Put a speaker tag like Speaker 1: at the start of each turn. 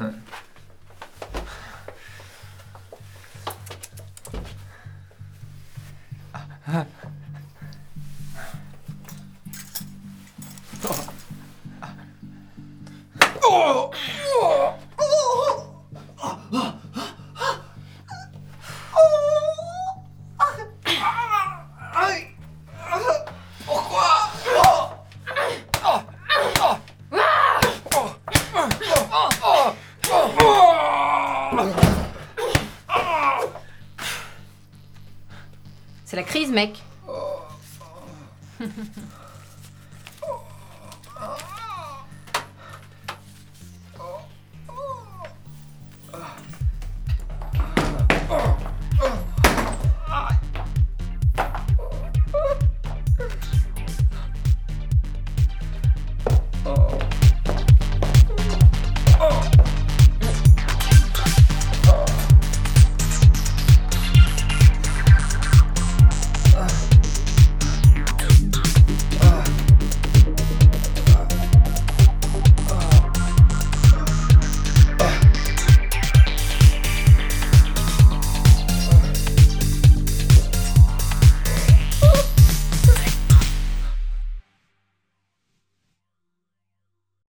Speaker 1: あ あ C'est la crise, mec.